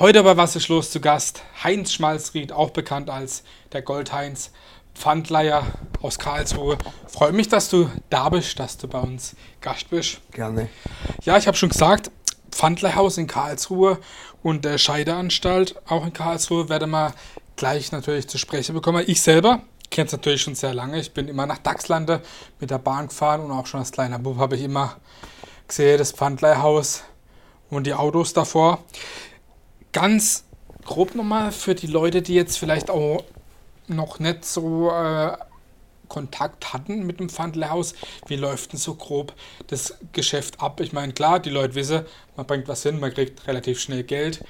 Heute bei Was ist los zu Gast Heinz Schmalzried, auch bekannt als der Goldheinz, Pfandleier aus Karlsruhe. Freue mich, dass du da bist, dass du bei uns Gast bist. Gerne. Ja, ich habe schon gesagt, Pfandleihhaus in Karlsruhe und der Scheideanstalt auch in Karlsruhe werde mal gleich natürlich zu sprechen bekommen. Ich selber kenne es natürlich schon sehr lange. Ich bin immer nach Dachslande mit der Bahn gefahren und auch schon als kleiner Bub habe ich immer gesehen, das Pfandleihhaus und die Autos davor ganz grob nochmal für die Leute, die jetzt vielleicht auch noch nicht so äh, Kontakt hatten mit dem Pfandlehrhaus, wie läuft denn so grob das Geschäft ab? Ich meine, klar, die Leute wissen, man bringt was hin, man kriegt relativ schnell Geld,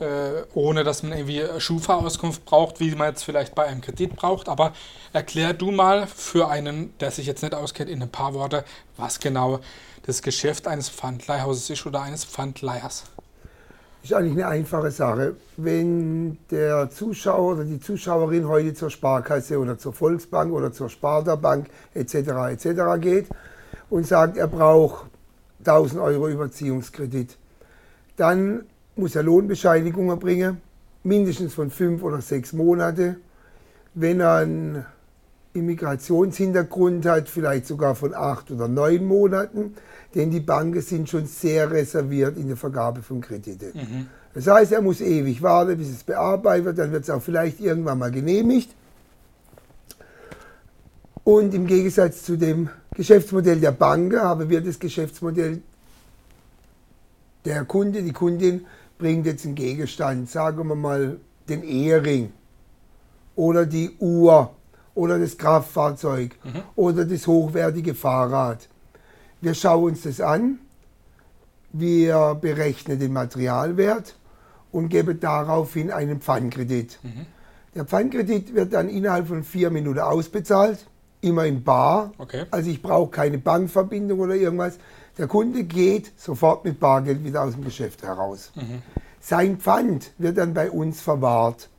äh, ohne dass man irgendwie Schufa-Auskunft braucht, wie man jetzt vielleicht bei einem Kredit braucht. Aber erklär du mal für einen, der sich jetzt nicht auskennt, in ein paar Worte, was genau das Geschäft eines Pfandleihhauses ist oder eines Pfandleihers ist eigentlich eine einfache Sache. Wenn der Zuschauer oder die Zuschauerin heute zur Sparkasse oder zur Volksbank oder zur Sparda-Bank etc. etc. geht und sagt, er braucht 1000 Euro Überziehungskredit, dann muss er Lohnbescheinigungen bringen, mindestens von fünf oder sechs Monate. Wenn er einen Immigrationshintergrund hat, vielleicht sogar von acht oder neun Monaten, denn die Banken sind schon sehr reserviert in der Vergabe von Krediten. Mhm. Das heißt, er muss ewig warten, bis es bearbeitet wird, dann wird es auch vielleicht irgendwann mal genehmigt. Und im Gegensatz zu dem Geschäftsmodell der Banken haben wir das Geschäftsmodell der Kunde, die Kundin bringt jetzt einen Gegenstand, sagen wir mal den Ehering oder die Uhr oder das Kraftfahrzeug mhm. oder das hochwertige Fahrrad. Wir schauen uns das an, wir berechnen den Materialwert und geben daraufhin einen Pfandkredit. Mhm. Der Pfandkredit wird dann innerhalb von vier Minuten ausbezahlt, immer in Bar. Okay. Also ich brauche keine Bankverbindung oder irgendwas. Der Kunde geht sofort mit Bargeld wieder aus dem Geschäft heraus. Mhm. Sein Pfand wird dann bei uns verwahrt.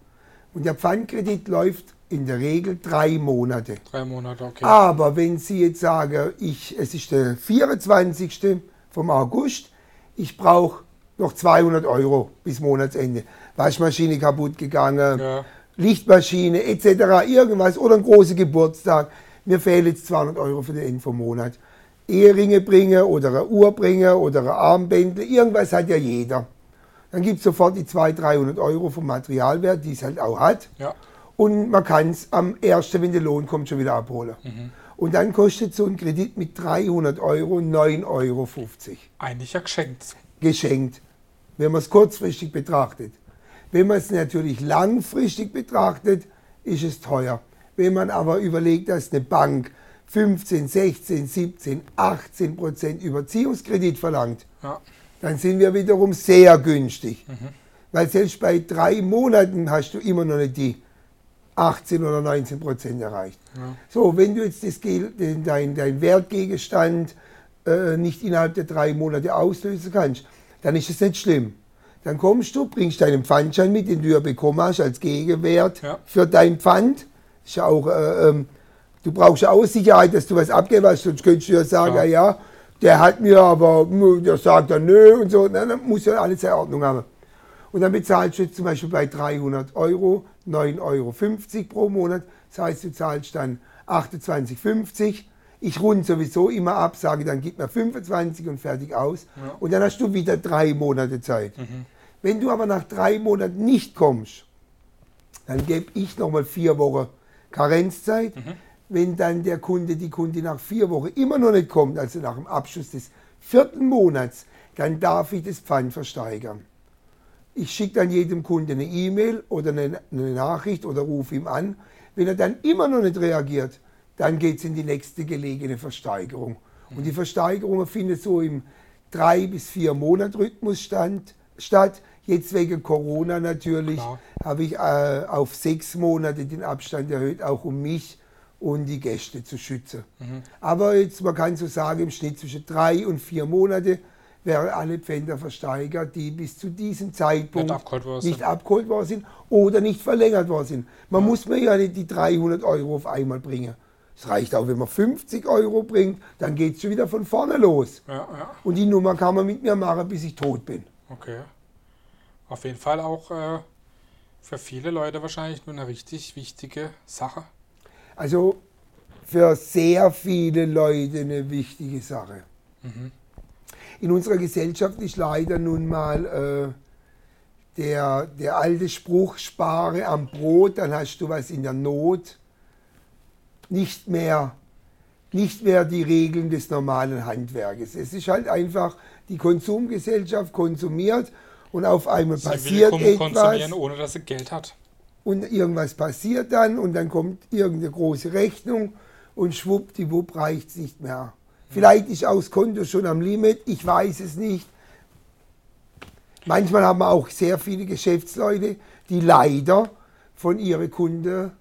Und der Pfandkredit läuft in der Regel drei Monate. Drei Monate, okay. Aber wenn Sie jetzt sagen, ich, es ist der 24. vom August, ich brauche noch 200 Euro bis Monatsende. Waschmaschine kaputt gegangen, ja. Lichtmaschine etc. irgendwas oder ein großer Geburtstag. Mir fehlen jetzt 200 Euro für den Ende vom Monat. Eheringe bringen oder eine Uhr bringen oder ein Armbändel, irgendwas hat ja jeder. Dann gibt es sofort die 200, 300 Euro vom Materialwert, die es halt auch hat. Ja und man kann es am ersten, wenn der Lohn kommt, schon wieder abholen. Mhm. Und dann kostet so ein Kredit mit 300 Euro 9,50 Euro. Eigentlich ja geschenkt. Geschenkt, wenn man es kurzfristig betrachtet. Wenn man es natürlich langfristig betrachtet, ist es teuer. Wenn man aber überlegt, dass eine Bank 15, 16, 17, 18 Prozent Überziehungskredit verlangt, ja. dann sind wir wiederum sehr günstig. Mhm. Weil selbst bei drei Monaten hast du immer noch nicht die 18 oder 19 Prozent erreicht. Ja. So, wenn du jetzt das, dein, dein Wertgegenstand äh, nicht innerhalb der drei Monate auslösen kannst, dann ist es nicht schlimm. Dann kommst du, bringst deinen Pfandschein mit, den du ja bekommen hast als Gegenwert ja. für dein Pfand. Ist ja auch, äh, ähm, du brauchst ja auch Sicherheit, dass du was abgeben hast, sonst könntest du ja sagen, ja, ja der hat mir aber, der sagt dann nö und so. dann muss ja alles in Ordnung haben. Und dann bezahlst du jetzt zum Beispiel bei 300 Euro 9,50 Euro pro Monat. Das heißt, du zahlst dann 28,50. Ich runde sowieso immer ab, sage dann gib mir 25 und fertig aus. Ja. Und dann hast du wieder drei Monate Zeit. Mhm. Wenn du aber nach drei Monaten nicht kommst, dann gebe ich nochmal vier Wochen Karenzzeit. Mhm. Wenn dann der Kunde, die Kunde nach vier Wochen immer noch nicht kommt, also nach dem Abschluss des vierten Monats, dann darf ich das Pfand versteigern. Ich schicke dann jedem Kunden eine E-Mail oder eine, eine, Nachricht oder rufe ihm an. Wenn er dann immer noch nicht reagiert, dann geht es in die nächste gelegene Versteigerung. Mhm. Und die Versteigerung findet so im drei bis vier Monat Rhythmus stand, statt. Jetzt wegen Corona natürlich habe ich äh, auf sechs Monate den Abstand erhöht, auch um mich und die Gäste zu schützen. Mhm. Aber jetzt, man kann so sagen, im Schnitt zwischen drei und vier Monate wären alle Pfänder versteigert, die bis zu diesem Zeitpunkt nicht abgeholt, nicht abgeholt worden sind oder nicht verlängert worden sind. Man ja. muss mir ja nicht die 300 Euro auf einmal bringen. Es reicht auch, wenn man 50 Euro bringt, dann geht es schon wieder von vorne los. Ja, ja. Und die Nummer kann man mit mir machen, bis ich tot bin. Okay. Auf jeden Fall auch äh, für viele Leute wahrscheinlich nur eine richtig wichtige Sache. Also für sehr viele Leute eine wichtige Sache. Mhm. In unserer Gesellschaft ist leider nun mal äh, der, der alte Spruch, spare am Brot, dann hast du was in der Not, nicht mehr, nicht mehr die Regeln des normalen Handwerkes. Es ist halt einfach, die Konsumgesellschaft konsumiert und auf einmal Sie passiert will kon- konsumieren, etwas ohne dass sie Geld hat. und irgendwas passiert dann und dann kommt irgendeine große Rechnung und schwuppdiwupp reicht es nicht mehr. Vielleicht ist auch das Konto schon am Limit, ich weiß es nicht. Manchmal haben wir auch sehr viele Geschäftsleute, die leider von ihren Kunden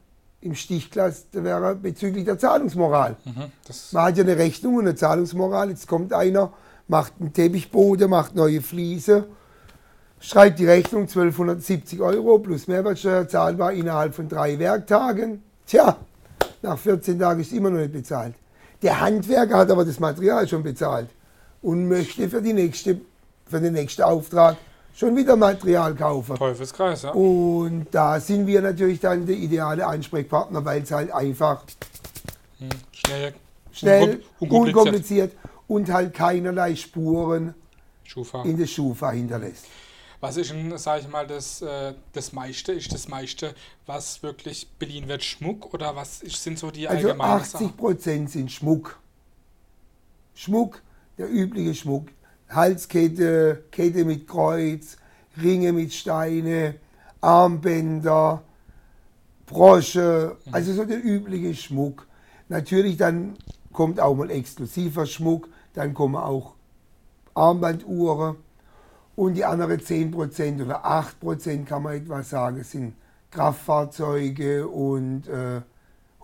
im Stich gelassen werden bezüglich der Zahlungsmoral. Mhm. Man hat ja eine Rechnung und eine Zahlungsmoral. Jetzt kommt einer, macht einen Teppichboden, macht neue Fliese, schreibt die Rechnung 1270 Euro plus Mehrwertsteuer zahlbar innerhalb von drei Werktagen. Tja, nach 14 Tagen ist immer noch nicht bezahlt. Der Handwerker hat aber das Material schon bezahlt und möchte für, die nächste, für den nächsten Auftrag schon wieder Material kaufen. Teufelskreis, ja. Und da sind wir natürlich dann der ideale Ansprechpartner, weil es halt einfach Mhm. Schnell, schnell, unkom- unkompliziert. unkompliziert und halt keinerlei Spuren Schufa. in der Schufa hinterlässt. Was ist denn, sag ich mal, das, äh, das meiste? Ist das meiste, was wirklich beliehen wird, Schmuck oder was ist, sind so die Also allgemeinen 80 Sachen? Prozent sind Schmuck. Schmuck, der übliche Schmuck. Halskette, Kette mit Kreuz, Ringe mit Steine, Armbänder, Brosche, Mhm. also so der übliche Schmuck. Natürlich dann kommt auch mal exklusiver Schmuck, dann kommen auch Armbanduhren und die anderen 10% oder 8% kann man etwa sagen, sind Kraftfahrzeuge und äh,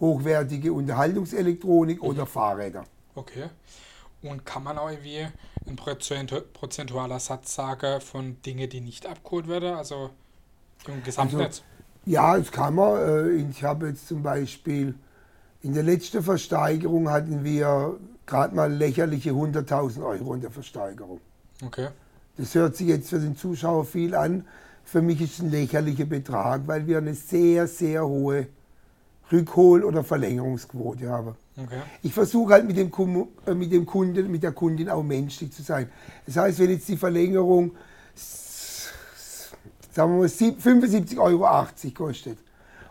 hochwertige Unterhaltungselektronik oder Fahrräder. Okay. Und kann man auch irgendwie ein prozentu- prozentualer Satz sagen von Dingen, die nicht abgeholt werden? Also im Gesamtnetz? Ja, das kann man. Äh, Ich habe jetzt zum Beispiel in der letzten Versteigerung hatten wir gerade mal lächerliche 100.000 Euro in der Versteigerung. Okay. Das hört sich jetzt für den Zuschauer viel an. Für mich ist es ein lächerlicher Betrag, weil wir eine sehr, sehr hohe Rückhol- oder Verlängerungsquote haben. Okay. Ich versuche halt mit dem, äh, mit dem Kunden, mit der Kundin auch menschlich zu sein. Das heißt, wenn jetzt die Verlängerung, sagen wir mal, sieb- 75,80 Euro kostet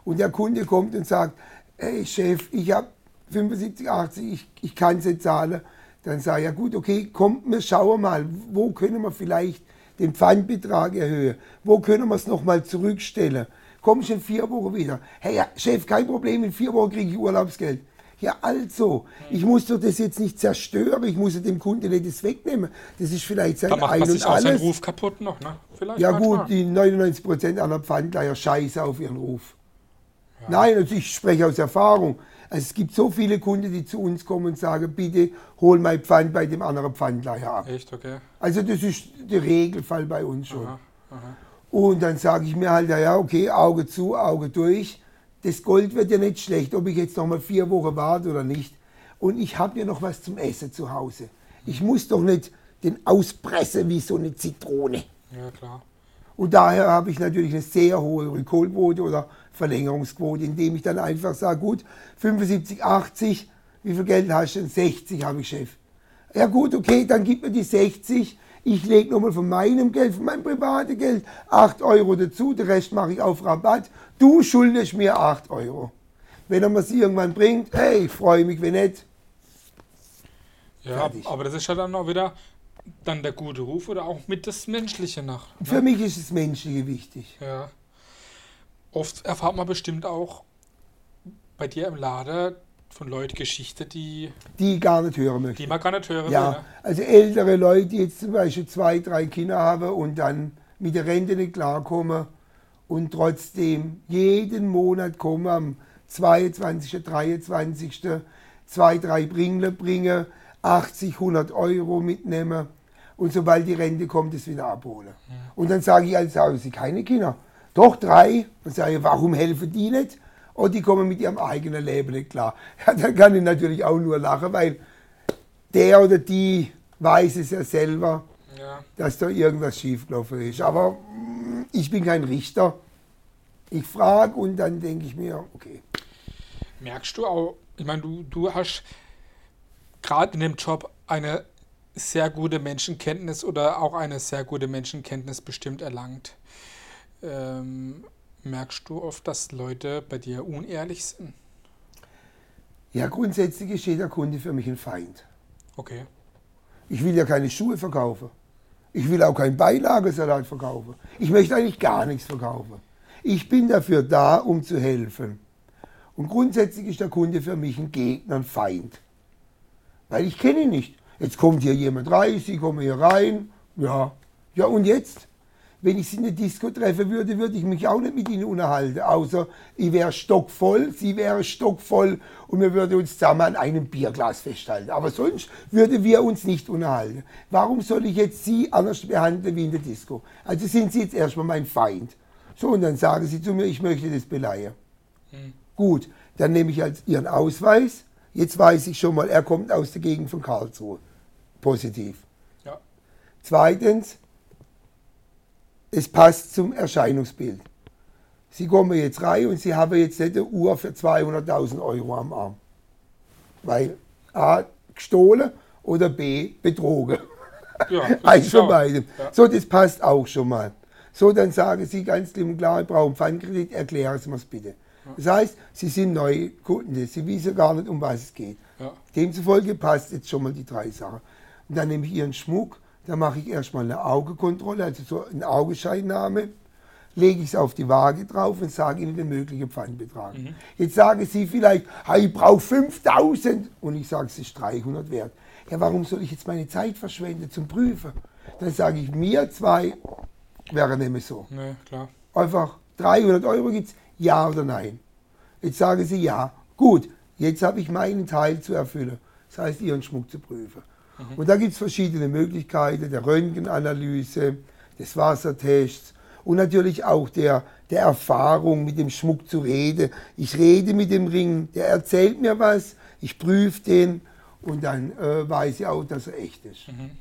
und der Kunde kommt und sagt, hey Chef, ich habe 75,80, ich, ich kann es nicht zahlen, dann sage ich, ja gut, okay, kommt mir, schauen wir mal, wo können wir vielleicht den Pfandbetrag erhöhen, wo können wir es nochmal zurückstellen. Komm ich in vier Wochen wieder. Hey ja, Chef, kein Problem, in vier Wochen kriege ich Urlaubsgeld. Ja, also, ich muss doch das jetzt nicht zerstören, ich muss ja dem Kunden nicht das wegnehmen. Das ist vielleicht sein Da macht Ein man und sich auch seinen alles. Ruf kaputt noch, ne? Vielleicht Ja manchmal. gut, die 99% aller Pfandleiher scheiße auf ihren Ruf. Nein, also ich spreche aus Erfahrung. Also es gibt so viele Kunden, die zu uns kommen und sagen, bitte hol mein Pfand bei dem anderen Pfandleiher ab. Echt, okay. Also das ist der Regelfall bei uns schon. Aha, aha. Und dann sage ich mir halt, ja, ja, okay, Auge zu, Auge durch. Das Gold wird ja nicht schlecht, ob ich jetzt noch mal vier Wochen warte oder nicht. Und ich habe ja noch was zum Essen zu Hause. Ich muss doch nicht den auspressen wie so eine Zitrone. Ja, klar. Und daher habe ich natürlich eine sehr hohe Rückholquote oder Verlängerungsquote, indem ich dann einfach sage, gut, 75, 80, wie viel Geld hast du denn? 60 habe ich, Chef. Ja gut, okay, dann gib mir die 60. Ich lege nochmal von meinem Geld, von meinem privaten Geld 8 Euro dazu, den Rest mache ich auf Rabatt. Du schuldest mir 8 Euro. Wenn er mir es irgendwann bringt, hey, ich freue mich, wenn nicht. Ja, Fertig. aber das ist ja dann auch wieder dann der gute Ruf oder auch mit das Menschliche nach. Ne? Für mich ist das Menschliche wichtig. Ja. Oft erfahrt man bestimmt auch bei dir im Laden von Leuten Geschichten, die, Die ich gar nicht hören möchte. die man gar nicht hören will. Ja, Ne? also ältere Leute, die jetzt zum Beispiel zwei, drei Kinder haben und dann mit der Rente nicht klarkommen und trotzdem jeden Monat kommen am 22., 23. zwei, drei Bringle bringen, 80, 100 Euro mitnehmen und sobald die Rente kommt, es wieder abholen. Und dann sage ich, also haben Sie keine Kinder? Doch, drei. Dann sage ich, warum helfen die nicht? Und die kommen mit ihrem eigenen Leben nicht klar. Ja, dann kann ich natürlich auch nur lachen, weil der oder die weiß es ja selber, Ja. dass da irgendwas schiefgelaufen ist. Aber mm, ich bin kein Richter. Ich frage und dann denke ich mir, okay. Merkst du auch, ich meine, du, du hast gerade in dem Job eine sehr gute Menschenkenntnis oder auch eine sehr gute Menschenkenntnis bestimmt erlangt. Ähm, merkst du oft, dass Leute bei dir unehrlich sind? Ja, grundsätzlich ist jeder Kunde für mich ein Feind. Okay. Ich will ja keine Schuhe verkaufen. Ich will auch keinen Beilagesalat verkaufen. Ich möchte eigentlich gar nichts verkaufen. Ich bin dafür da, um zu helfen. Und grundsätzlich ist der Kunde für mich ein Gegner, ein Feind. Weil ich kenne ihn nicht. Jetzt kommt hier jemand rein, Sie kommen hier rein. Ja, ja und jetzt? Wenn ich Sie in der Disco treffen würde, würde ich mich auch nicht mit Ihnen unterhalten. Außer ich wäre stockvoll, Sie wären stockvoll und wir würden uns zusammen an einem Bierglas festhalten. Aber sonst würden wir uns nicht unterhalten. Warum soll ich jetzt Sie anders behandeln wie in der Disco? Also sind Sie jetzt erstmal mein Feind. So, und dann sagen Sie zu mir, ich möchte das beleihen. Hm. Gut, dann nehme ich als Ihren Ausweis. Jetzt weiß ich schon mal, er kommt aus der Gegend von Karlsruhe. Positiv. Ja. Zweitens, es passt zum Erscheinungsbild. Sie kommen jetzt rein und Sie haben jetzt nicht eine Uhr für 200.000 Euro am Arm. Weil A, gestohlen oder B, betrogen. Ja, Eins von beidem. Ja. So, das passt auch schon mal. So, dann sagen Sie ganz klipp und klar, ich brauche einen Pfandkredit, erklären Sie mir es bitte. Das heißt, Sie sind neue Kunden, Sie wissen gar nicht, um was es geht. Ja. Demzufolge passt jetzt schon mal die drei Sachen. Und dann nehme ich Ihren Schmuck, da mache ich erstmal eine Augekontrolle, also so eine Augenscheinnahme, lege ich es auf die Waage drauf und sage Ihnen den möglichen Pfandbetrag. Mhm. Jetzt sagen Sie vielleicht, hey, ich brauche 5000 und ich sage, es ist 300 wert. Ja, warum soll ich jetzt meine Zeit verschwenden zum Prüfen? Dann sage ich, mir zwei wäre nämlich so. Nee, klar. Einfach 300 Euro gibt es, ja oder nein. Jetzt sagen Sie ja. Gut, jetzt habe ich meinen Teil zu erfüllen. Das heißt, Ihren Schmuck zu prüfen. Mhm. Und da gibt es verschiedene Möglichkeiten, der Röntgenanalyse, des Wassertests und natürlich auch der, der Erfahrung, mit dem Schmuck zu reden. Ich rede mit dem Ring, der erzählt mir was, ich prüfe den und dann äh, weiß ich auch, dass er echt ist. Mhm.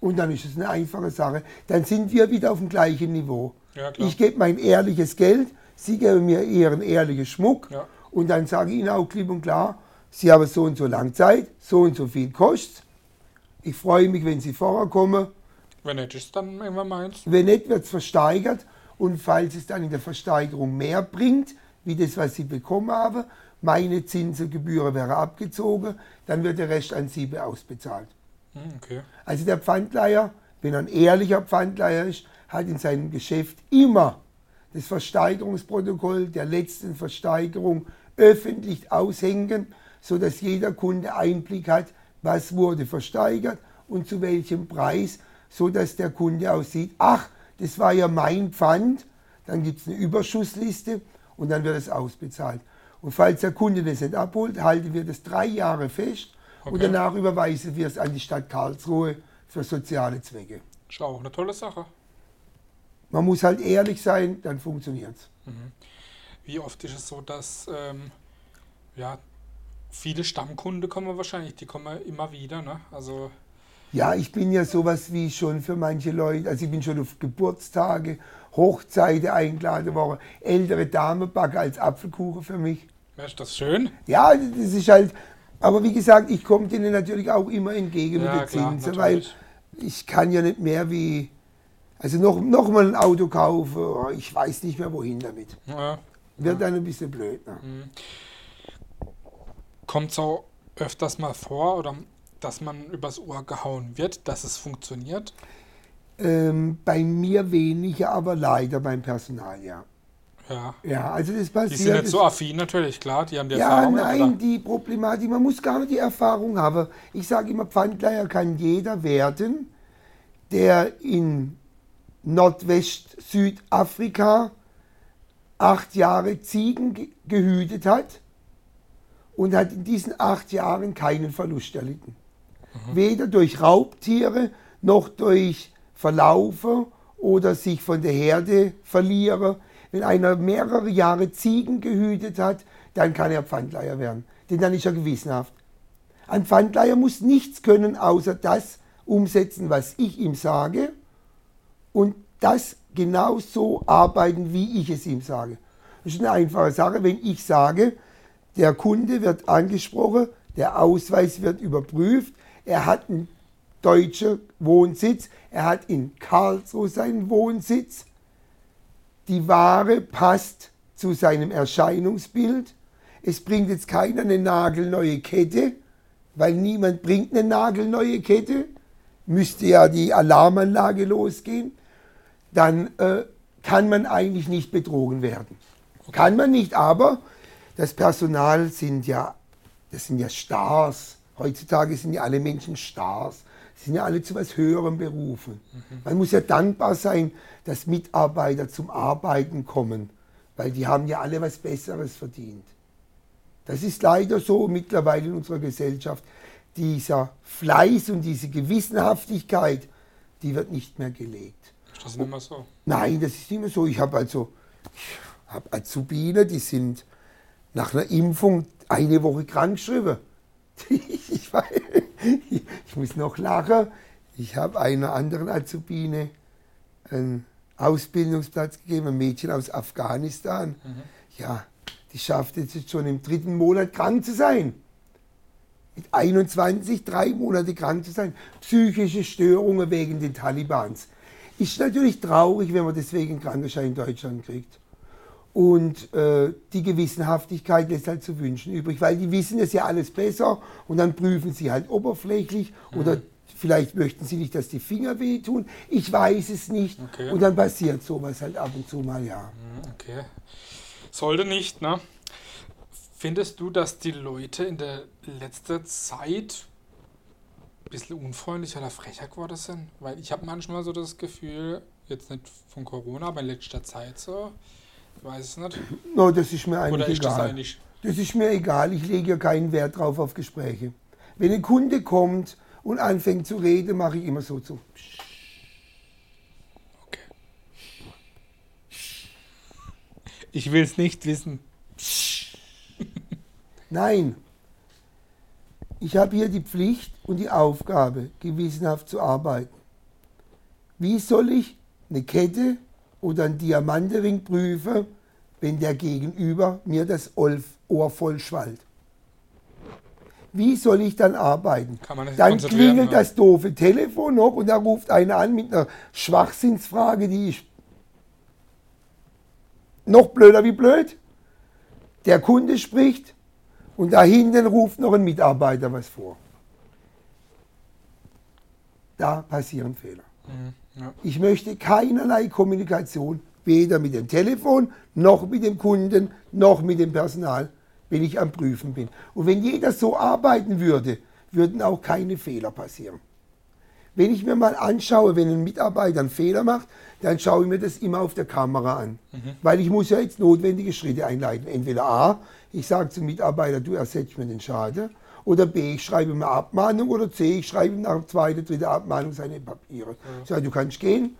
Und dann ist es eine einfache Sache. Dann sind wir wieder auf dem gleichen Niveau. Ja, ich gebe mein ehrliches Geld, Sie geben mir Ihren ehrlichen Schmuck ja. und dann sage ich Ihnen auch klipp und klar, Sie haben so und so lange Zeit, so und so viel kostet ich freue mich, wenn Sie vorher kommen. Wenn nicht, ist dann irgendwann meins. Wenn nicht, wird es versteigert. Und falls es dann in der Versteigerung mehr bringt, wie das, was Sie bekommen haben, meine Zinsengebühren wäre abgezogen, dann wird der Rest an Sie ausbezahlt. Hm, okay. Also der Pfandleiher, wenn er ein ehrlicher Pfandleiher ist, hat in seinem Geschäft immer das Versteigerungsprotokoll der letzten Versteigerung öffentlich aushängen, sodass jeder Kunde Einblick hat, was wurde versteigert und zu welchem Preis, so dass der Kunde auch sieht, ach, das war ja mein Pfand, dann gibt es eine Überschussliste und dann wird es ausbezahlt. Und falls der Kunde das nicht abholt, halten wir das drei Jahre fest okay. und danach überweisen wir es an die Stadt Karlsruhe für soziale Zwecke. Ist auch eine tolle Sache. Man muss halt ehrlich sein, dann funktioniert es. Mhm. Wie oft ist es so, dass ähm, ja, viele Stammkunde kommen wahrscheinlich, die kommen immer wieder, ne? Also ja, ich bin ja sowas wie schon für manche Leute, also ich bin schon auf Geburtstage, Hochzeiten eingeladen worden, ältere Dame backe als Apfelkuchen für mich. Ja, ist das schön? Ja, das ist halt, aber wie gesagt, ich komme denen natürlich auch immer entgegen ja, mit der Zinsen, weil ich kann ja nicht mehr wie, also noch, noch mal ein Auto kaufen, oh, ich weiß nicht mehr wohin damit. Ja. Wird dann ein bisschen blöd. Ne? Mhm kommt es auch öfters mal vor oder dass man übers Ohr gehauen wird, dass es funktioniert? Ähm, bei mir weniger, aber leider beim Personal, ja. Ja. Ja, also das passiert. Die sind nicht so affin natürlich, klar, die haben die ja, Erfahrung. Ja, nein, oder? die Problematik, man muss gar nicht die Erfahrung haben. Ich sage immer, Pfandleiher kann jeder werden, der in Nordwest-Südafrika acht Jahre Ziegen gehütet hat und hat in diesen acht Jahren keinen Verlust erlitten. Mhm. Weder durch Raubtiere noch durch Verlaufe oder sich von der Herde verlieren. Wenn einer mehrere Jahre Ziegen gehütet hat, dann kann er Pfandleiher werden, denn dann ist er gewissenhaft. Ein Pfandleiher muss nichts können, außer das umsetzen, was ich ihm sage. Und das genau so arbeiten, wie ich es ihm sage. Das ist eine einfache Sache, wenn ich sage, der Kunde wird angesprochen, der Ausweis wird überprüft, er hat einen deutschen Wohnsitz, er hat in Karlsruhe seinen Wohnsitz, die Ware passt zu seinem Erscheinungsbild, es bringt jetzt keiner eine nagelneue Kette, weil niemand bringt eine nagelneue Kette, müsste ja die Alarmanlage losgehen, dann äh, kann man eigentlich nicht betrogen werden. Kann man nicht, aber das Personal sind ja, das sind ja Stars. Heutzutage sind ja alle Menschen Stars. Sie sind ja alle zu was Höherem berufen. Mhm. Man muss ja dankbar sein, dass Mitarbeiter zum Arbeiten kommen, weil die haben ja alle was Besseres verdient. Das ist leider so mittlerweile in unserer Gesellschaft. Dieser Fleiß und diese Gewissenhaftigkeit, die wird nicht mehr gelegt. Ist das nicht mehr so? Nein, das ist nicht mehr so. Ich habe also ich hab Azubine, die sind nach einer Impfung eine Woche krank geschrieben. Ich, weiß, ich muss noch lachen. Ich habe einer anderen Azubine einen Ausbildungsplatz gegeben, ein Mädchen aus Afghanistan. Mhm. Ja, die schafft es jetzt schon im dritten Monat krank zu sein. Mit 21, drei Monate krank zu sein. Psychische Störungen wegen den Talibans. Ist natürlich traurig, wenn man deswegen einen Krankenschein in Deutschland kriegt. Und äh, die Gewissenhaftigkeit lässt halt zu wünschen übrig, weil die wissen es ja alles besser und dann prüfen sie halt oberflächlich mhm. oder vielleicht möchten sie nicht, dass die Finger wehtun. Ich weiß es nicht. Okay. Und dann passiert sowas halt ab und zu mal, ja. Mhm, okay. Sollte nicht, ne? Findest du, dass die Leute in der letzten Zeit bisschen unfreundlicher oder frecher geworden sind? Weil ich habe manchmal so das Gefühl, jetzt nicht von Corona, aber in letzter Zeit so, ich weiß es nicht. No, das ist mir eigentlich Oder ist egal. das eigentlich? Das ist mir egal, ich lege ja keinen Wert drauf auf Gespräche. Wenn ein Kunde kommt und anfängt zu reden, mache ich immer so zu. Okay. Ich will es nicht wissen. Nein. Ich habe hier die Pflicht und die Aufgabe, gewissenhaft zu arbeiten. Wie soll ich eine Kette oder einen Diamantring prüfen, wenn der Gegenüber mir das Ohr voll schwallt? Wie soll ich dann arbeiten? dann klingelt ja. das doofe Telefon noch und da ruft einer an mit einer Schwachsinnsfrage, die ist noch blöder wie blöd. Der Kunde spricht und da hinten ruft noch ein Mitarbeiter was vor. Da passieren Fehler. Mhm, ja. Ich möchte keinerlei Kommunikation, weder mit dem Telefon, noch mit dem Kunden, noch mit dem Personal, wenn ich am Prüfen bin. Und wenn jeder so arbeiten würde, würden auch keine Fehler passieren. Wenn ich mir mal anschaue, wenn ein Mitarbeiter einen Fehler macht, dann schaue ich mir das immer auf der Kamera an. Mhm. Weil ich muss ja jetzt notwendige Schritte einleiten. Entweder A, ich sage zum Mitarbeiter, du ersetzt mir den Schaden. Oder B, ich schreibe ihm eine Abmahnung. Oder C, ich schreibe ihm nach der zweiten, dritten Abmahnung seine Papiere. Ja. Ich sage, du kannst gehen.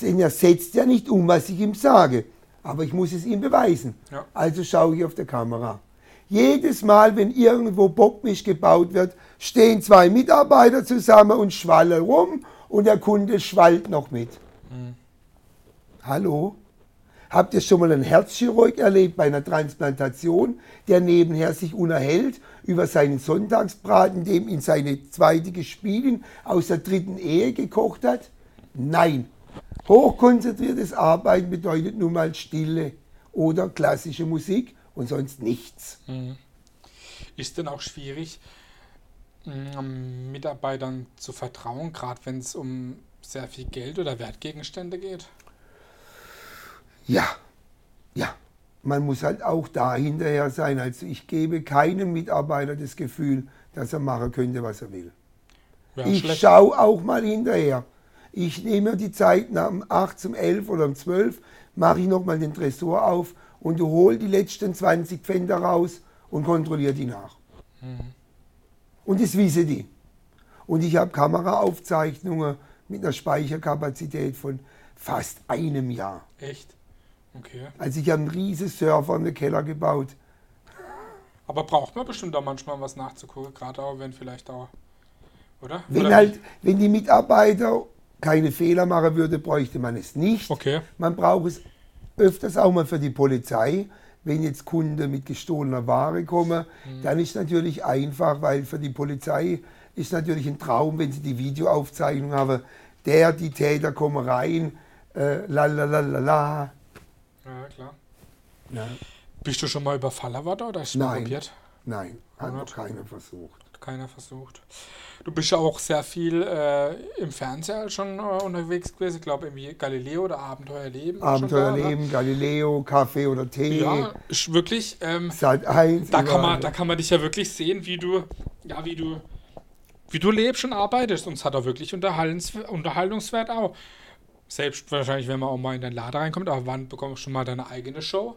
Er setzt ja nicht um, was ich ihm sage. Aber ich muss es ihm beweisen. Ja. Also schaue ich auf der Kamera. Jedes Mal, wenn irgendwo Bockmisch gebaut wird, stehen zwei Mitarbeiter zusammen und schwallen rum und der Kunde schwallt noch mit. Mhm. Hallo? Habt ihr schon mal einen Herzchirurg erlebt bei einer Transplantation, der nebenher sich unerhält über seinen Sonntagsbraten, dem ihn seine zweite Gespielin aus der dritten Ehe gekocht hat? Nein. Hochkonzentriertes Arbeiten bedeutet nun mal Stille oder klassische Musik und sonst nichts. Mhm. Ist denn auch schwierig, mm, Mitarbeitern zu vertrauen, gerade wenn es um sehr viel Geld oder Wertgegenstände geht? Ja, ja. Man muss halt auch da hinterher sein. Also ich gebe keinem Mitarbeiter das Gefühl, dass er machen könnte, was er will. Ja, ich schaue auch mal hinterher. Ich nehme die Zeit nach um 8, um 11 oder um 12, mache ich nochmal den Tresor auf und du hol die letzten 20 Pfänder raus und kontrolliere die nach. Mhm. Und das wissen die. Und ich habe Kameraaufzeichnungen mit einer Speicherkapazität von fast einem Jahr. Echt? Okay. Also ich habe einen riesen Server in den Keller gebaut. Aber braucht man bestimmt auch manchmal was nachzugucken, gerade auch wenn vielleicht auch, oder? Wenn oder halt, wenn die Mitarbeiter keine Fehler machen würde, bräuchte man es nicht. Okay. Man braucht es öfters auch mal für die Polizei. Wenn jetzt Kunden mit gestohlener Ware kommen, dann ist natürlich einfach, weil für die Polizei ist natürlich ein Traum, wenn sie die Videoaufzeichnung haben, der, die Täter kommen rein, äh, la la la la la. Ja, klar. Ja. Bist du schon mal überfallen worden oder ist schon mal Nein. probiert? Nein, hat noch keiner versucht. Keiner versucht. Du bist ja auch sehr viel äh, im Fernseher schon äh, unterwegs gewesen. Ich glaube, irgendwie Galileo oder Abenteuerleben. Abenteuerleben, Galileo, Kaffee oder Tee, ne? Ja, ist wirklich. Ähm, Sat 1. da, kann man, da kann man dich ja wirklich sehen, wie du, ja, wie du, wie du lebst und arbeitest. Und es hat auch wirklich Unterhaltens- Unterhaltungswert auch. Selbst wahrscheinlich, wenn man auch mal in den Laden reinkommt, aber wann bekommst du schon mal deine eigene Show?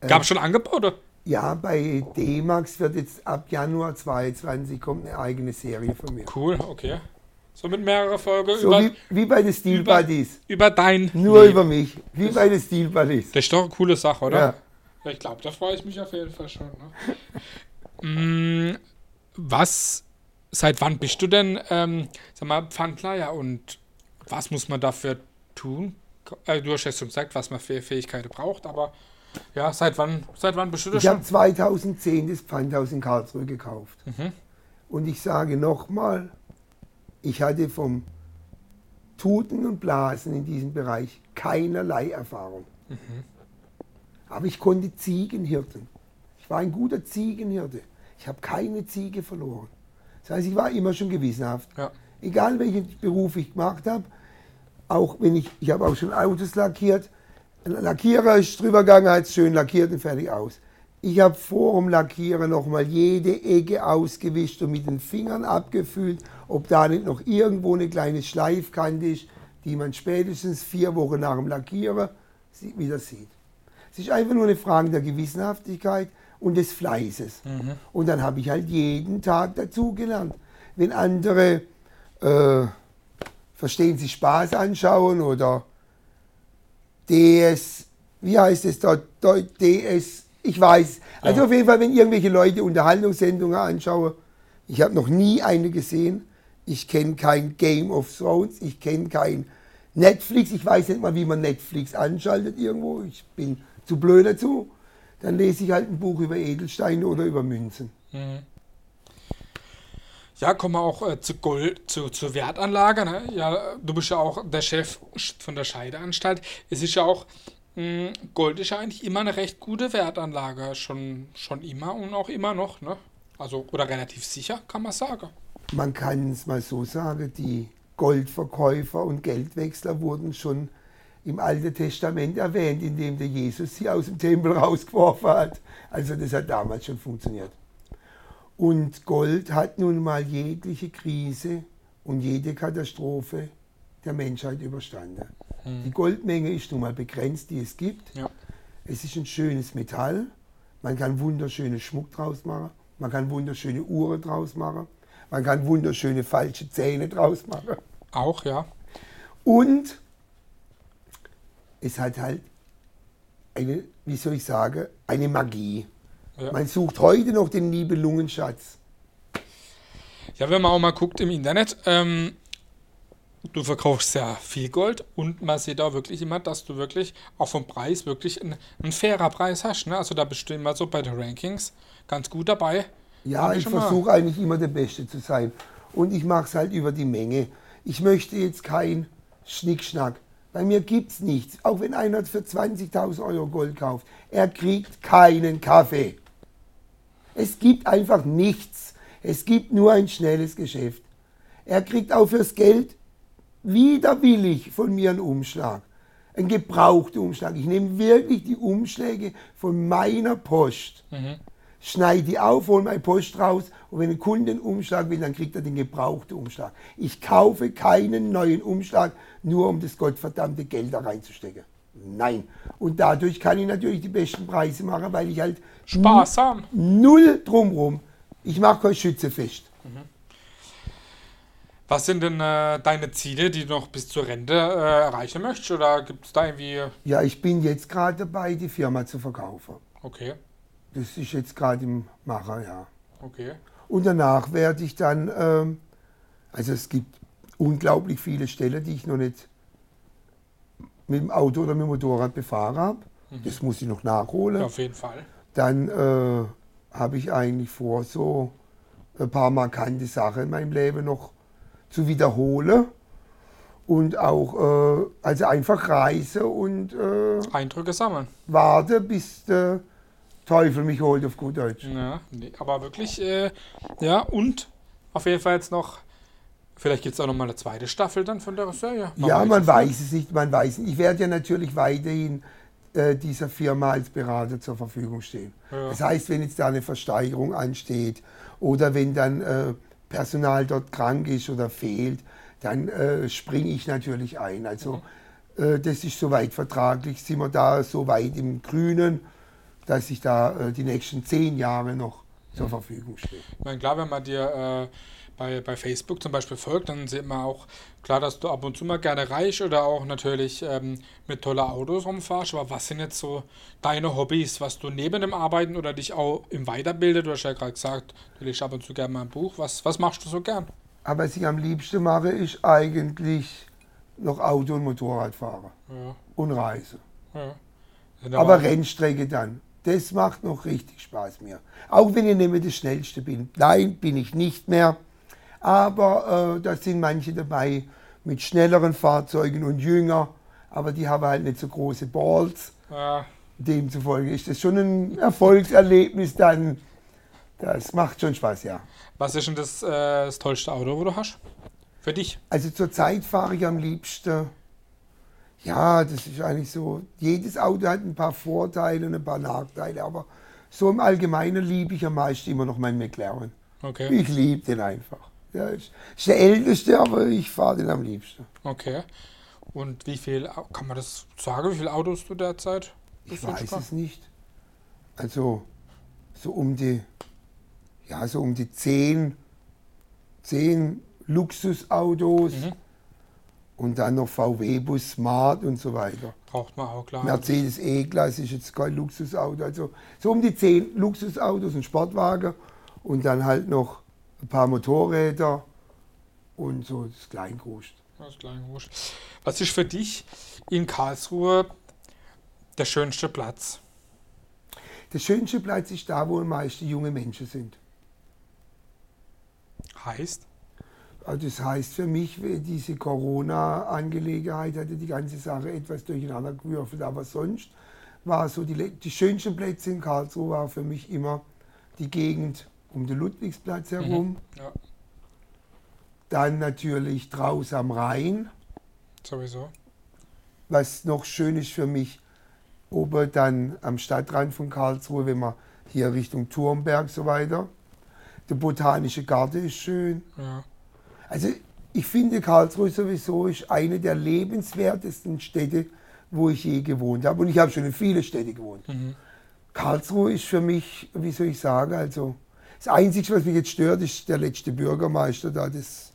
Gab es schon Angebote? Ja, bei D-Max wird jetzt ab Januar 22 kommt eine eigene Serie von mir. Cool, okay. So mit mehreren Folgen So über, wie, wie bei den Steel über- Buddies. über dein. Nur Leben. über mich. Wie bei den Steel Buddies. Das ist doch eine coole Sache, oder? Ja. Ja, ich glaube, da freue ich mich auf jeden Fall schon. Ne? Mm, was, seit wann bist du denn, ähm, sag mal, Pfandler, ja, und was muss man dafür tun? Äh, du hast ja schon gesagt, was man für Fähigkeiten braucht, aber ja, seit wann, seit wann bist du das Ich habe schon? 2010 das Pfandhaus in Karlsruhe gekauft. Und ich sage nochmal, ich hatte vom Tuten und Blasen in diesem Bereich keinerlei Erfahrung. Aber ich konnte Ziegen hirten. Ich war ein guter Ziegenhirte. Ich habe keine Ziege verloren. Das heißt, ich war immer schon gewissenhaft. Ja. Egal welchen Beruf ich gemacht habe, auch wenn ich, ich habe auch schon Autos lackiert. Lackierer ist drüber gegangen, hat es schön lackiert und fertig aus. Ich habe vor dem Lackieren nochmal jede Ecke ausgewischt und mit den Fingern abgefühlt, ob da nicht noch irgendwo eine kleine Schleifkante ist, die man spätestens vier Wochen nach dem Lackieren wieder sieht. Es ist einfach nur eine Frage der Gewissenhaftigkeit und des Fleißes. Und dann habe ich halt jeden Tag dazugelernt. Wenn andere, äh, verstehen Sie, Spaß anschauen oder DS, wie heißt es dort, DS, ich weiß. Also Ja. auf jeden Fall, wenn irgendwelche Leute Unterhaltungssendungen anschauen, ich habe noch nie eine gesehen. Ich kenne kein Game of Thrones, ich kenne kein Netflix, ich weiß nicht mal, wie man Netflix anschaltet irgendwo. Ich bin zu blöd dazu. Dann lese ich halt ein Buch über Edelsteine oder über Münzen. Ja, kommen wir auch äh, zu Gold, zu, zu Wertanlage. Ne? Ja, du bist ja auch der Chef von der Scheideanstalt. Es ist ja auch, mh, Gold ist ja eigentlich immer eine recht gute Wertanlage. Schon, schon immer und auch immer noch. Ne? Also, oder relativ sicher, kann man sagen. Man kann es mal so sagen, die Goldverkäufer und Geldwechsler wurden schon im Alten Testament erwähnt, indem der Jesus sie aus dem Tempel rausgeworfen hat. Also das hat damals schon funktioniert. Und Gold hat nun mal jegliche Krise und jede Katastrophe der Menschheit überstanden. Die Goldmenge ist nun mal begrenzt, die es gibt. Ja. Es ist ein schönes Metall. Man kann wunderschöne Schmuck draus machen. Man kann wunderschöne Uhren draus machen. Man kann wunderschöne falsche Zähne draus machen. Auch, ja. Und es hat halt eine, wie soll ich sagen, eine Magie. Ja. Man sucht heute noch den Nibelungenschatz. Ja, wenn man auch mal guckt im Internet, ähm, du verkaufst sehr viel Gold und man sieht auch wirklich immer, dass du wirklich auch vom Preis wirklich ein, ein fairer Preis hast. Ne? Also da bist du immer so bei den Rankings ganz gut dabei. Ja, ich versuche eigentlich immer der Beste zu sein. Und ich mache es halt über die Menge. Ich möchte jetzt kein Schnickschnack. Bei mir gibt es nichts. Auch wenn einer für 20.000 Euro Gold kauft. Er kriegt keinen Kaffee. Es gibt einfach nichts. Es gibt nur ein schnelles Geschäft. Er kriegt auch fürs Geld widerwillig von mir einen Umschlag. Ein gebrauchter Umschlag. Ich nehme wirklich die Umschläge von meiner Post schneide die auf, hole meine Post raus und wenn ein Kunde einen Umschlag will, dann kriegt er den gebrauchten Umschlag. Ich kaufe keinen neuen Umschlag, nur um das gottverdammte Geld da reinzustecken. Nein. Und dadurch kann ich natürlich die besten Preise machen, weil ich halt Sparsam. null drumrum. Ich mache kein Schützefest. Was sind denn äh, deine Ziele, die du noch bis zur Rente äh, erreichen möchtest? Oder gibt es da irgendwie. Ja, ich bin jetzt gerade dabei, die Firma zu verkaufen. Okay, Das ist jetzt gerade im Macher, ja. okay. Und danach werde ich dann, ähm, also es gibt unglaublich viele Stellen, die ich noch nicht mit dem Auto oder mit dem Motorrad befahren habe. Das muss ich noch nachholen. Auf jeden Fall. Dann äh, habe ich eigentlich vor, so ein paar markante Sachen in meinem Leben noch zu wiederholen. Und auch, äh, also einfach reise und äh, Eindrücke sammeln. warte, bis der Teufel mich holt, auf gut Deutsch. Ja, nee, aber wirklich, äh, ja, und auf jeden Fall jetzt noch, vielleicht gibt es auch noch mal eine zweite Staffel dann von der Serie. Ja, man es weiß es nicht, man weiß nicht. Ich werde ja natürlich weiterhin äh, dieser Firma als Berater zur Verfügung stehen. Ja. Das heißt, wenn jetzt da eine Versteigerung ansteht oder wenn dann äh, Personal dort krank ist oder fehlt, dann äh, springe ich natürlich ein. Also äh, das ist soweit vertraglich, sind wir da so weit im Grünen, dass ich da äh, die nächsten zehn Jahre noch zur Verfügung stehe. Ich meine, klar, wenn man dir äh, bei, bei Facebook zum Beispiel folgt, dann sieht man auch, klar, dass du ab und zu mal gerne reich oder auch natürlich ähm, mit tolle Autos rumfährst. Aber was sind jetzt so deine Hobbys, was du neben dem Arbeiten oder dich auch im Weiterbilden? Du hast ja gerade gesagt, du liest ab und zu gerne mal ein Buch. Was, was machst du so gern? Aber was ich am liebsten mache, ist eigentlich noch Auto- und Motorrad fahren Ja, und reisen. ja. Sind Aber Rennstrecke dann. Das macht noch richtig Spaß mir. Auch wenn ich nicht mehr der Schnellste bin. Nein, bin ich nicht mehr. Aber äh, da sind manche dabei mit schnelleren Fahrzeugen und jünger. Aber die haben halt nicht so große Balls. Ja, Demzufolge ist das schon ein Erfolgserlebnis dann. Das macht schon Spaß, ja. was ist denn das, äh, das tollste Auto, wo du hast? Für dich? Also zurzeit fahre ich am liebsten. Ja, das ist eigentlich so. Jedes Auto hat ein paar Vorteile und ein paar Nachteile, aber so im Allgemeinen liebe ich am meisten immer noch meinen McLaren. Okay. Ich liebe den einfach. Ja, ist, ist der älteste, aber ich fahre den am liebsten. Okay. Und wie viel, kann man das sagen, wie viele Autos du derzeit? Ich weiß es nicht. Also so um die, ja, so um die zehn, zehn Luxusautos Mhm. und dann noch VW-Bus, Smart und so weiter. Braucht man auch, klar. Mercedes E-Klasse ist jetzt kein Luxusauto. Also so um die zehn Luxusautos und Sportwagen und dann halt noch ein paar Motorräder und so das Kleingroß. Das kleine Wurscht. Was ist für dich in Karlsruhe der schönste Platz? Der schönste Platz ist da, wo am meisten junge Menschen sind. Heißt? Also das heißt für mich, diese Corona-Angelegenheit hatte die ganze Sache etwas durcheinander gewürfelt. Aber sonst war so die, die schönsten Plätze in Karlsruhe war für mich immer die Gegend um den Ludwigsplatz herum. Ja, Dann natürlich draußen am Rhein. sowieso. Was noch schön ist für mich, oben dann am Stadtrand von Karlsruhe, wenn man hier Richtung Turmberg so weiter. Der botanische Garten ist schön. Ja. Also ich finde Karlsruhe sowieso ist eine der lebenswertesten Städte, wo ich je gewohnt habe. Und ich habe schon in viele Städte gewohnt. Mhm. Karlsruhe ist für mich, wie soll ich sagen, also das Einzige, was mich jetzt stört, ist der letzte Bürgermeister da. Das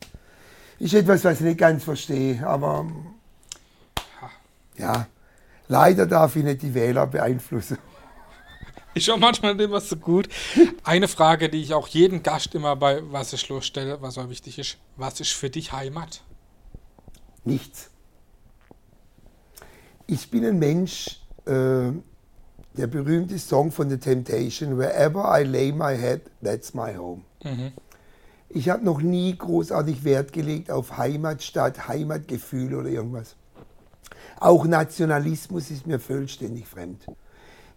ist etwas, was ich nicht ganz verstehe. Aber ja, leider darf ich nicht die Wähler beeinflussen. Ist auch manchmal nicht immer so gut. Eine Frage, die ich auch jeden Gast immer bei Was ich losstelle, was auch wichtig ist. Was ist für dich Heimat? Nichts. Ich bin ein Mensch, äh, der berühmte Song von The Temptation, Wherever I lay my head, that's my home. Mhm. Ich habe noch nie großartig Wert gelegt auf Heimatstadt, Heimatgefühl oder irgendwas. Auch Nationalismus ist mir vollständig fremd.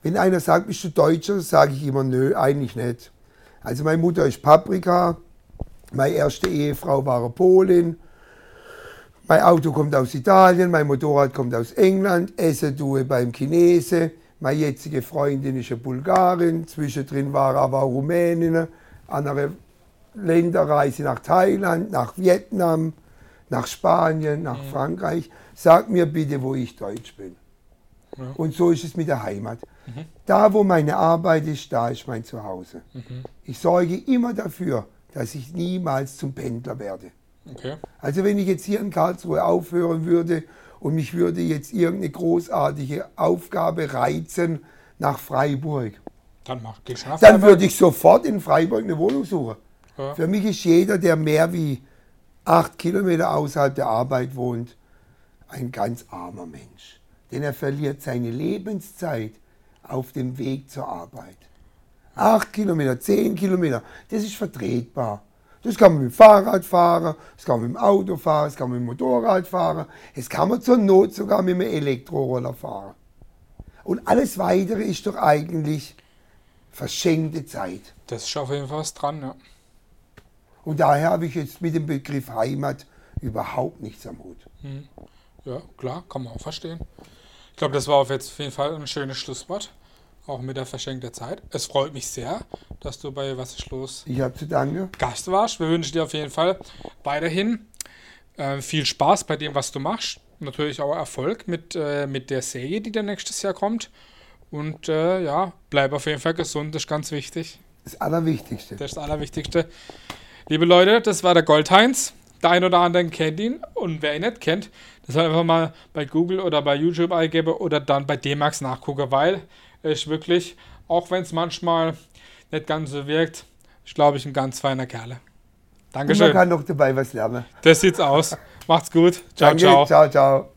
Wenn einer sagt, bist du Deutscher, sage ich immer, nö, eigentlich nicht. Also meine Mutter ist Paprika, meine erste Ehefrau war Polin, mein Auto kommt aus Italien, mein Motorrad kommt aus England, Essen tue beim Chinese, meine jetzige Freundin ist eine Bulgarin, zwischendrin war aber auch Rumänin, andere Länderreise nach Thailand, nach Vietnam, nach Spanien, nach Frankreich. Sag mir bitte, wo ich Deutsch bin. Ja. Und so ist es mit der Heimat. Da, wo meine Arbeit ist, da ist mein Zuhause. Ich sorge immer dafür, dass ich niemals zum Pendler werde. Okay. Also wenn ich jetzt hier in Karlsruhe aufhören würde und mich würde jetzt irgendeine großartige Aufgabe reizen nach Freiburg, Dann mach, geh schon auf dann würde ich sofort in Freiburg eine Wohnung suchen. Ja. Für mich ist jeder, der mehr wie acht Kilometer außerhalb der Arbeit wohnt, ein ganz armer Mensch. Denn er verliert seine Lebenszeit auf dem Weg zur Arbeit. Acht Kilometer, zehn Kilometer, das ist vertretbar. Das kann man mit dem Fahrrad fahren, das kann man mit dem Auto fahren, das kann man mit dem Motorrad fahren, das kann man zur Not sogar mit dem Elektroroller fahren. Und alles Weitere ist doch eigentlich verschenkte Zeit. Das ist auf jeden Fall was dran, ja. Und daher habe ich jetzt mit dem Begriff Heimat überhaupt nichts am Hut. Mhm. Ja, klar, kann man auch verstehen. Ich glaube, das war auf jeden Fall ein schönes Schlusswort. Auch mit der verschenkten Zeit. Es freut mich sehr, dass du bei Was ist los Ich habe zu danken. Gast warst. Wir wünschen dir auf jeden Fall weiterhin äh, viel Spaß bei dem, was du machst. Natürlich auch Erfolg mit, äh, mit der Serie, die dann nächstes Jahr kommt. Und äh, ja, bleib auf jeden Fall gesund, das ist ganz wichtig. Das Allerwichtigste. Das ist das Allerwichtigste. Liebe Leute, das war der Goldheinz. Der ein oder andere kennt ihn und wer ihn nicht kennt, das soll einfach mal bei Google oder bei YouTube eingeben oder dann bei D-Max nachgucken, weil ist wirklich, auch wenn es manchmal nicht ganz so wirkt, ist glaube ich ein ganz feiner Kerl. Und man Dankeschön. kann noch dabei was lernen. Das sieht's aus. Macht's gut. Ciao, Danke, ciao. ciao, ciao.